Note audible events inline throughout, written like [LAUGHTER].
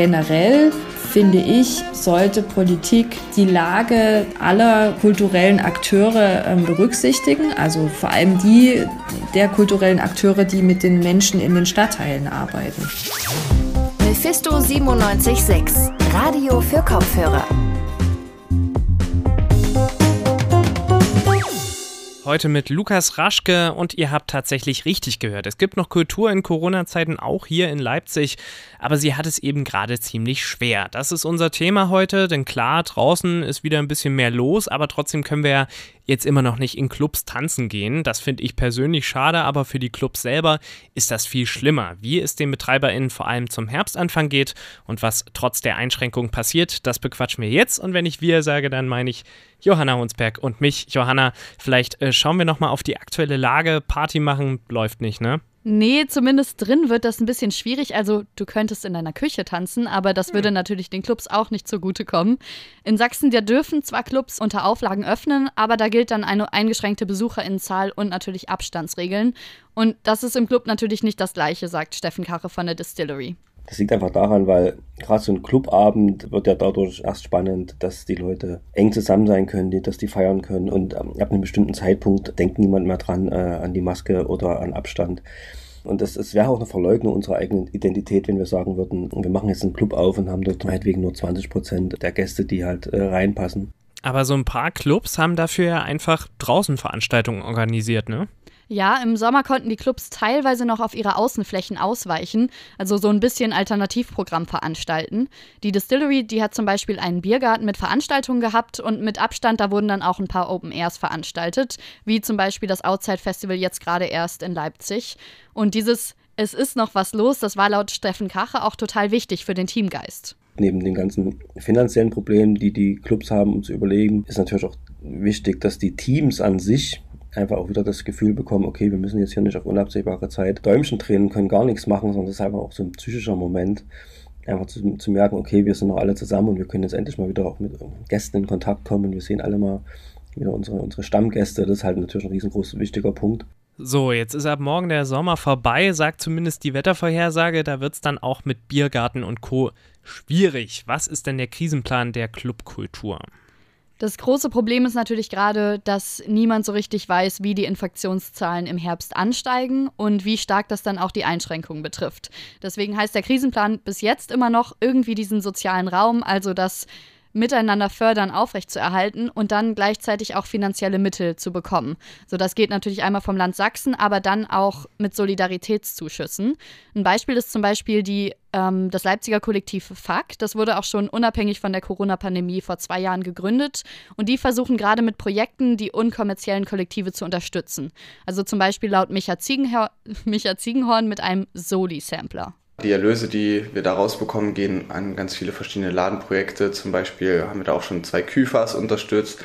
generell finde ich, sollte Politik die Lage aller kulturellen Akteure äh, berücksichtigen, also vor allem die der kulturellen Akteure, die mit den Menschen in den Stadtteilen arbeiten. Mephisto 97.6, Radio für Kopfhörer. Heute mit Lukas Raschke und ihr habt tatsächlich richtig gehört. Es gibt noch Kultur in Corona-Zeiten auch hier in Leipzig, aber sie hat es eben gerade ziemlich schwer. Das ist unser Thema heute, denn klar, draußen ist wieder ein bisschen mehr los, aber trotzdem können wir ja jetzt immer noch nicht in Clubs tanzen gehen. Das finde ich persönlich schade, aber für die Clubs selber ist das viel schlimmer. Wie es den BetreiberInnen vor allem zum Herbstanfang geht und was trotz der Einschränkungen passiert, das bequatschen wir jetzt. Und wenn ich wir sage, dann meine ich Johanna Hunsberg und mich. Johanna, vielleicht äh, schauen wir nochmal auf die aktuelle Lage. Party machen läuft nicht, ne? Nee, zumindest drin wird das ein bisschen schwierig. Also du könntest in deiner Küche tanzen, aber das würde hm. natürlich den Clubs auch nicht zugutekommen. In Sachsen, da dürfen zwar Clubs unter Auflagen öffnen, aber da gilt dann eine eingeschränkte Besucherinnenzahl und natürlich Abstandsregeln. Und das ist im Club natürlich nicht das gleiche, sagt Steffen Kache von der Distillery. Das liegt einfach daran, weil gerade so ein Clubabend wird ja dadurch erst spannend, dass die Leute eng zusammen sein können, dass die feiern können und ähm, ab einem bestimmten Zeitpunkt denkt niemand mehr dran äh, an die Maske oder an Abstand. Und es, es wäre auch eine Verleugnung unserer eigenen Identität, wenn wir sagen würden, wir machen jetzt einen Club auf und haben dort meinetwegen nur 20 Prozent der Gäste, die halt äh, reinpassen. Aber so ein paar Clubs haben dafür ja einfach draußen Veranstaltungen organisiert, ne? Ja, im Sommer konnten die Clubs teilweise noch auf ihre Außenflächen ausweichen, also so ein bisschen Alternativprogramm veranstalten. Die Distillery, die hat zum Beispiel einen Biergarten mit Veranstaltungen gehabt und mit Abstand, da wurden dann auch ein paar Open Airs veranstaltet, wie zum Beispiel das Outside Festival jetzt gerade erst in Leipzig. Und dieses Es ist noch was los, das war laut Steffen Kache auch total wichtig für den Teamgeist neben den ganzen finanziellen Problemen, die die Clubs haben, um zu überlegen, ist natürlich auch wichtig, dass die Teams an sich einfach auch wieder das Gefühl bekommen, okay, wir müssen jetzt hier nicht auf unabsehbare Zeit Däumchen drehen, können gar nichts machen, sondern das ist einfach auch so ein psychischer Moment, einfach zu, zu merken, okay, wir sind noch alle zusammen und wir können jetzt endlich mal wieder auch mit Gästen in Kontakt kommen. Wir sehen alle mal wieder unsere, unsere Stammgäste. Das ist halt natürlich ein riesengroß wichtiger Punkt. So, jetzt ist ab morgen der Sommer vorbei, sagt zumindest die Wettervorhersage. Da wird es dann auch mit Biergarten und Co. schwierig. Was ist denn der Krisenplan der Clubkultur? Das große Problem ist natürlich gerade, dass niemand so richtig weiß, wie die Infektionszahlen im Herbst ansteigen und wie stark das dann auch die Einschränkungen betrifft. Deswegen heißt der Krisenplan bis jetzt immer noch irgendwie diesen sozialen Raum, also dass miteinander fördern aufrechtzuerhalten und dann gleichzeitig auch finanzielle Mittel zu bekommen. So, das geht natürlich einmal vom Land Sachsen, aber dann auch mit Solidaritätszuschüssen. Ein Beispiel ist zum Beispiel die, ähm, das Leipziger Kollektiv FAK. Das wurde auch schon unabhängig von der Corona-Pandemie vor zwei Jahren gegründet und die versuchen gerade mit Projekten die unkommerziellen Kollektive zu unterstützen. Also zum Beispiel laut Micha, Ziegenhor [LAUGHS] Micha Ziegenhorn mit einem Soli-Sampler. Die Erlöse, die wir daraus bekommen, gehen an ganz viele verschiedene Ladenprojekte. Zum Beispiel haben wir da auch schon zwei Küfers unterstützt,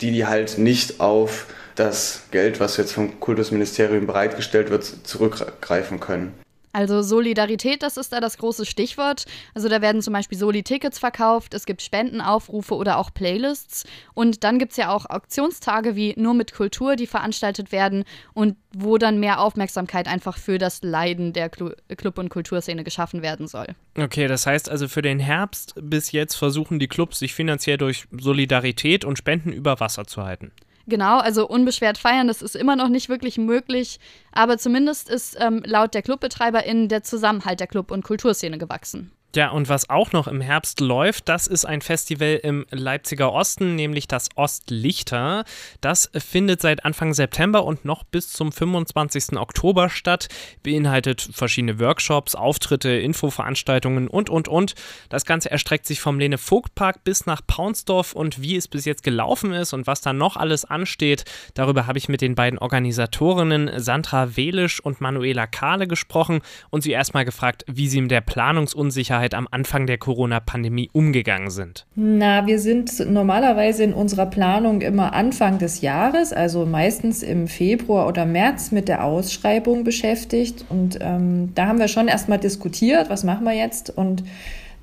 die die halt nicht auf das Geld, was jetzt vom Kultusministerium bereitgestellt wird, zurückgreifen können. Also Solidarität, das ist da das große Stichwort. Also da werden zum Beispiel Soli-Tickets verkauft, es gibt Spendenaufrufe oder auch Playlists. Und dann gibt es ja auch Auktionstage wie Nur mit Kultur, die veranstaltet werden und wo dann mehr Aufmerksamkeit einfach für das Leiden der Club- und Kulturszene geschaffen werden soll. Okay, das heißt also für den Herbst bis jetzt versuchen die Clubs sich finanziell durch Solidarität und Spenden über Wasser zu halten. Genau, also unbeschwert feiern, das ist immer noch nicht wirklich möglich, aber zumindest ist ähm, laut der ClubbetreiberInnen der Zusammenhalt der Club- und Kulturszene gewachsen. Ja, und was auch noch im Herbst läuft, das ist ein Festival im Leipziger Osten, nämlich das Ostlichter. Das findet seit Anfang September und noch bis zum 25. Oktober statt, beinhaltet verschiedene Workshops, Auftritte, Infoveranstaltungen und, und, und. Das Ganze erstreckt sich vom Lene Vogt Park bis nach Paunsdorf und wie es bis jetzt gelaufen ist und was da noch alles ansteht, darüber habe ich mit den beiden Organisatorinnen Sandra Welisch und Manuela Kahle gesprochen und sie erstmal gefragt, wie sie mit der Planungsunsicherheit Sicherheit am Anfang der Corona-Pandemie umgegangen sind? Na, wir sind normalerweise in unserer Planung immer Anfang des Jahres, also meistens im Februar oder März mit der Ausschreibung beschäftigt. Und ähm, da haben wir schon erstmal diskutiert, was machen wir jetzt? Und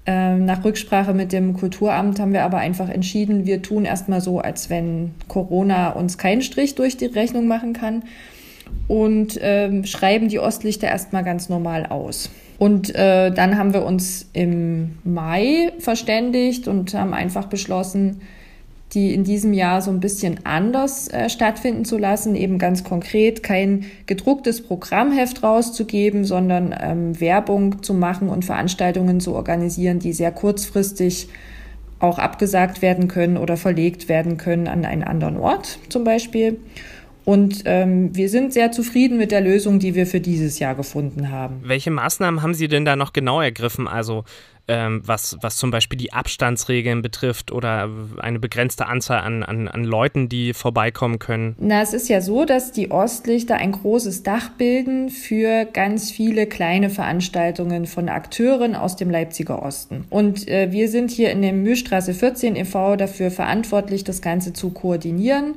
ähm, nach Rücksprache mit dem Kulturamt haben wir aber einfach entschieden, wir tun erstmal so, als wenn Corona uns keinen Strich durch die Rechnung machen kann und ähm, schreiben die Ostlichter erstmal ganz normal aus. Und äh, dann haben wir uns im Mai verständigt und haben einfach beschlossen, die in diesem Jahr so ein bisschen anders äh, stattfinden zu lassen, eben ganz konkret kein gedrucktes Programmheft rauszugeben, sondern ähm, Werbung zu machen und Veranstaltungen zu organisieren, die sehr kurzfristig auch abgesagt werden können oder verlegt werden können an einen anderen Ort zum Beispiel. Und ähm, wir sind sehr zufrieden mit der Lösung, die wir für dieses Jahr gefunden haben. Welche Maßnahmen haben Sie denn da noch genau ergriffen? Also ähm, was, was zum Beispiel die Abstandsregeln betrifft oder eine begrenzte Anzahl an, an, an Leuten, die vorbeikommen können? Na, es ist ja so, dass die Ostlichter ein großes Dach bilden für ganz viele kleine Veranstaltungen von Akteuren aus dem Leipziger Osten. Und äh, wir sind hier in dem Mühlstraße 14 e.V. dafür verantwortlich, das Ganze zu koordinieren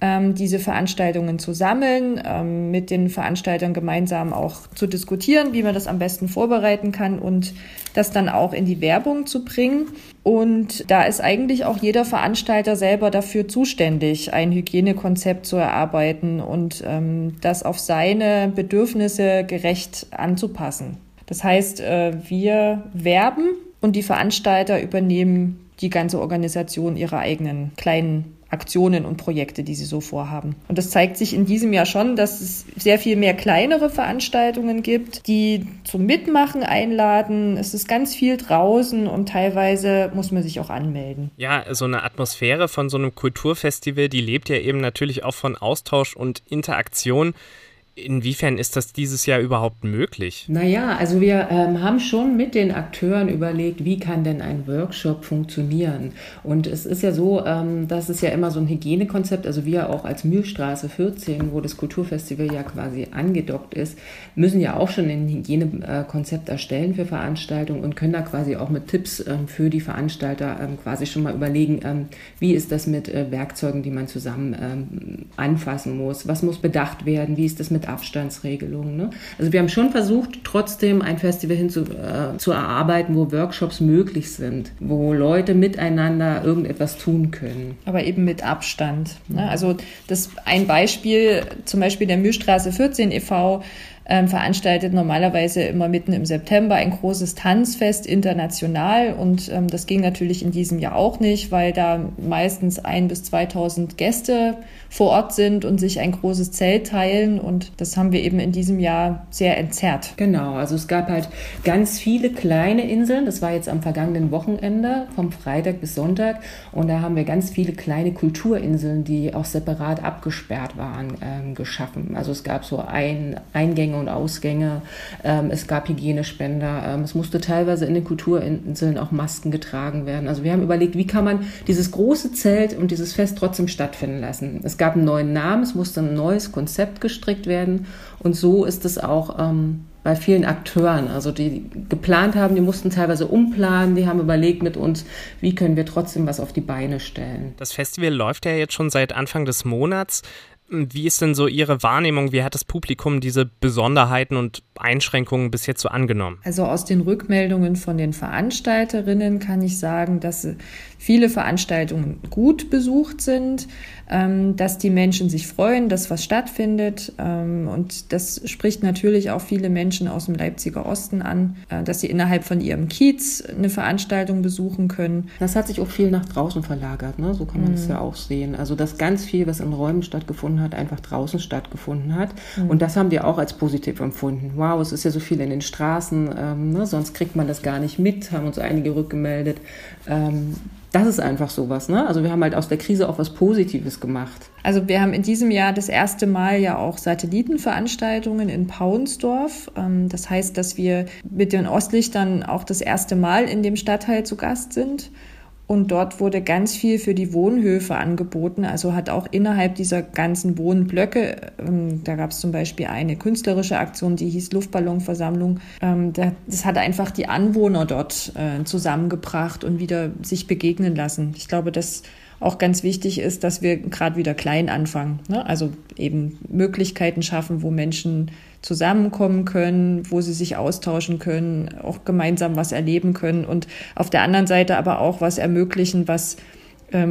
ähm, diese Veranstaltungen zu sammeln, ähm, mit den Veranstaltern gemeinsam auch zu diskutieren, wie man das am besten vorbereiten kann und das dann auch in die Werbung zu bringen. Und da ist eigentlich auch jeder Veranstalter selber dafür zuständig, ein Hygienekonzept zu erarbeiten und ähm, das auf seine Bedürfnisse gerecht anzupassen. Das heißt, äh, wir werben und die Veranstalter übernehmen die ganze Organisation ihrer eigenen kleinen Aktionen und Projekte, die sie so vorhaben. Und das zeigt sich in diesem Jahr schon, dass es sehr viel mehr kleinere Veranstaltungen gibt, die zum Mitmachen einladen. Es ist ganz viel draußen und teilweise muss man sich auch anmelden. Ja, so eine Atmosphäre von so einem Kulturfestival, die lebt ja eben natürlich auch von Austausch und Interaktion. Inwiefern ist das dieses Jahr überhaupt möglich? Naja, also wir ähm, haben schon mit den Akteuren überlegt, wie kann denn ein Workshop funktionieren. Und es ist ja so, ähm, das ist ja immer so ein Hygienekonzept. Also wir auch als Mühlstraße 14, wo das Kulturfestival ja quasi angedockt ist, müssen ja auch schon ein Hygienekonzept erstellen für Veranstaltungen und können da quasi auch mit Tipps ähm, für die Veranstalter ähm, quasi schon mal überlegen, ähm, wie ist das mit äh, Werkzeugen, die man zusammen ähm, anfassen muss, was muss bedacht werden, wie ist das mit mit Abstandsregelungen. Ne? Also wir haben schon versucht, trotzdem ein Festival hin zu, äh, zu erarbeiten, wo Workshops möglich sind, wo Leute miteinander irgendetwas tun können. Aber eben mit Abstand. Ne? Also das ein Beispiel, zum Beispiel der Mühlstraße 14 e.V., ähm, veranstaltet normalerweise immer mitten im September ein großes Tanzfest international und ähm, das ging natürlich in diesem Jahr auch nicht, weil da meistens ein bis 2000 Gäste vor Ort sind und sich ein großes Zelt teilen und das haben wir eben in diesem Jahr sehr entzerrt. Genau, also es gab halt ganz viele kleine Inseln, das war jetzt am vergangenen Wochenende vom Freitag bis Sonntag und da haben wir ganz viele kleine Kulturinseln, die auch separat abgesperrt waren, ähm, geschaffen. Also es gab so ein Eingänge und Ausgänge. Ähm, es gab Hygienespender. Ähm, es musste teilweise in den Kulturinseln auch Masken getragen werden. Also wir haben überlegt, wie kann man dieses große Zelt und dieses Fest trotzdem stattfinden lassen. Es gab einen neuen Namen, es musste ein neues Konzept gestrickt werden. Und so ist es auch ähm, bei vielen Akteuren, also die geplant haben, die mussten teilweise umplanen, die haben überlegt mit uns, wie können wir trotzdem was auf die Beine stellen. Das Festival läuft ja jetzt schon seit Anfang des Monats. Wie ist denn so Ihre Wahrnehmung? Wie hat das Publikum diese Besonderheiten und Einschränkungen bis jetzt so angenommen? Also aus den Rückmeldungen von den Veranstalterinnen kann ich sagen, dass viele Veranstaltungen gut besucht sind, dass die Menschen sich freuen, dass was stattfindet. Ähm, und das spricht natürlich auch viele Menschen aus dem Leipziger Osten an, äh, dass sie innerhalb von ihrem Kiez eine Veranstaltung besuchen können. Das hat sich auch viel nach draußen verlagert, ne? so kann man mhm. das ja auch sehen. Also dass ganz viel, was in Räumen stattgefunden hat, einfach draußen stattgefunden hat. Mhm. Und das haben die auch als positiv empfunden. Wow, es ist ja so viel in den Straßen, ähm, ne? sonst kriegt man das gar nicht mit, haben uns einige rückgemeldet. Ähm, das ist einfach sowas. Ne? Also wir haben halt aus der Krise auch was Positives gemacht. Also wir haben in diesem Jahr das erste Mal ja auch Satellitenveranstaltungen in Paunsdorf. Ähm, das heißt, dass wir mit den Ostlichtern auch das erste Mal in dem Stadtteil zu Gast sind. Und dort wurde ganz viel für die Wohnhöfe angeboten. Also hat auch innerhalb dieser ganzen Wohnblöcke, ähm, da gab es zum Beispiel eine künstlerische Aktion, die hieß Luftballonversammlung. Ähm, das hat einfach die Anwohner dort äh, zusammengebracht und wieder sich begegnen lassen. Ich glaube, dass auch ganz wichtig ist, dass wir gerade wieder klein anfangen. Ne? Also eben Möglichkeiten schaffen, wo Menschen zusammenkommen können, wo sie sich austauschen können, auch gemeinsam was erleben können und auf der anderen Seite aber auch was ermöglichen, was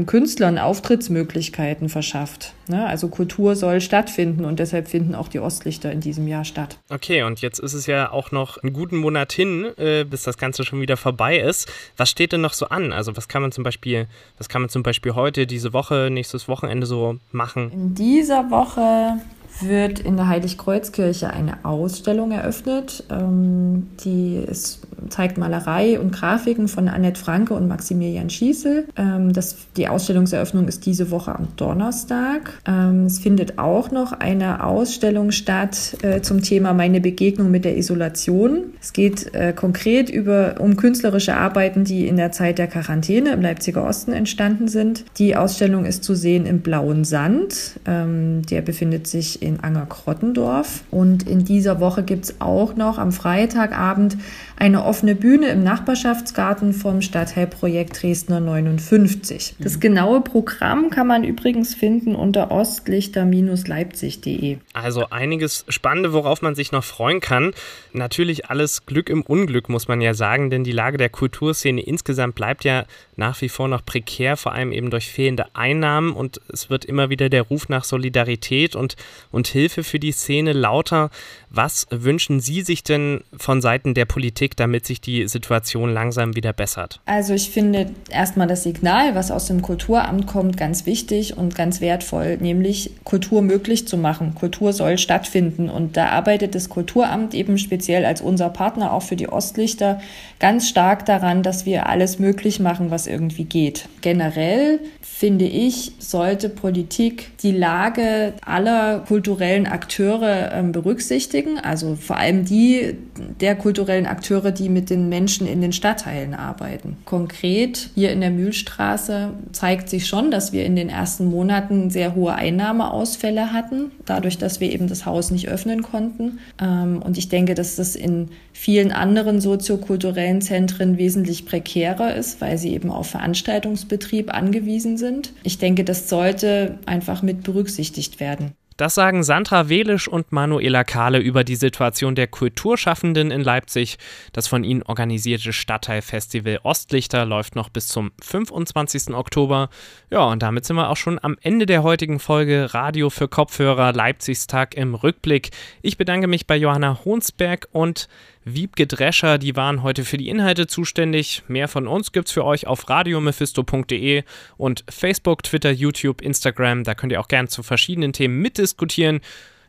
Künstlern Auftrittsmöglichkeiten verschafft. Ne? Also Kultur soll stattfinden und deshalb finden auch die Ostlichter in diesem Jahr statt. Okay, und jetzt ist es ja auch noch einen guten Monat hin, äh, bis das Ganze schon wieder vorbei ist. Was steht denn noch so an? Also was kann man zum Beispiel, was kann man zum Beispiel heute, diese Woche, nächstes Wochenende so machen? In dieser Woche wird in der Heiligkreuzkirche eine Ausstellung eröffnet. Ähm, die ist, zeigt Malerei und Grafiken von Annette Franke und Maximilian Schießel. Ähm, das, die Ausstellungseröffnung ist diese Woche am Donnerstag. Ähm, es findet auch noch eine Ausstellung statt äh, zum Thema Meine Begegnung mit der Isolation. Es geht äh, konkret über, um künstlerische Arbeiten, die in der Zeit der Quarantäne im Leipziger Osten entstanden sind. Die Ausstellung ist zu sehen im Blauen Sand. Ähm, der befindet sich in Anger-Krottendorf. Und in dieser Woche gibt es auch noch am Freitagabend eine offene Bühne im Nachbarschaftsgarten vom Stadtteilprojekt Dresdner 59. Das genaue Programm kann man übrigens finden unter ostlichter-leipzig.de. Also einiges Spannende, worauf man sich noch freuen kann. Natürlich alles Glück im Unglück, muss man ja sagen, denn die Lage der Kulturszene insgesamt bleibt ja nach wie vor noch prekär, vor allem eben durch fehlende Einnahmen und es wird immer wieder der Ruf nach Solidarität und, und Hilfe für die Szene lauter. Was wünschen Sie sich denn von Seiten der Politik, damit sich die Situation langsam wieder bessert? Also ich finde erstmal das Signal, was aus dem Kulturamt kommt, ganz wichtig und ganz wertvoll, nämlich Kultur möglich zu machen. Kultur soll stattfinden und da arbeitet das Kulturamt eben speziell als unser Partner auch für die Ostlichter ganz stark daran, dass wir alles möglich machen, was irgendwie geht. Generell finde ich, sollte Politik die Lage aller kulturellen Akteure äh, berücksichtigen, also vor allem die der kulturellen Akteure, die mit den Menschen in den Stadtteilen arbeiten. Konkret hier in der Mühlstraße zeigt sich schon, dass wir in den ersten Monaten sehr hohe Einnahmeausfälle hatten, dadurch, dass wir eben das Haus nicht öffnen konnten. Ähm, und ich denke, dass das in vielen anderen soziokulturellen Zentren wesentlich prekärer ist, weil sie eben auf Veranstaltungsbetrieb angewiesen sind. Ich denke, das sollte einfach mit berücksichtigt werden. Das sagen Sandra Welisch und Manuela Kahle über die Situation der Kulturschaffenden in Leipzig. Das von ihnen organisierte Stadtteilfestival Ostlichter läuft noch bis zum 25. Oktober. Ja, und damit sind wir auch schon am Ende der heutigen Folge Radio für Kopfhörer Leipzigs Tag im Rückblick. Ich bedanke mich bei Johanna Honsberg und Wiebke Drescher, die waren heute für die Inhalte zuständig. Mehr von uns gibt's für euch auf radiomephisto.de und Facebook, Twitter, YouTube, Instagram. Da könnt ihr auch gern zu verschiedenen Themen mitdiskutieren.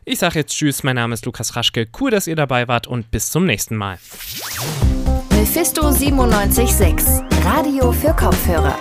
Ich sage jetzt Tschüss, mein Name ist Lukas Raschke. Cool, dass ihr dabei wart und bis zum nächsten Mal. Mephisto 976, Radio für Kopfhörer.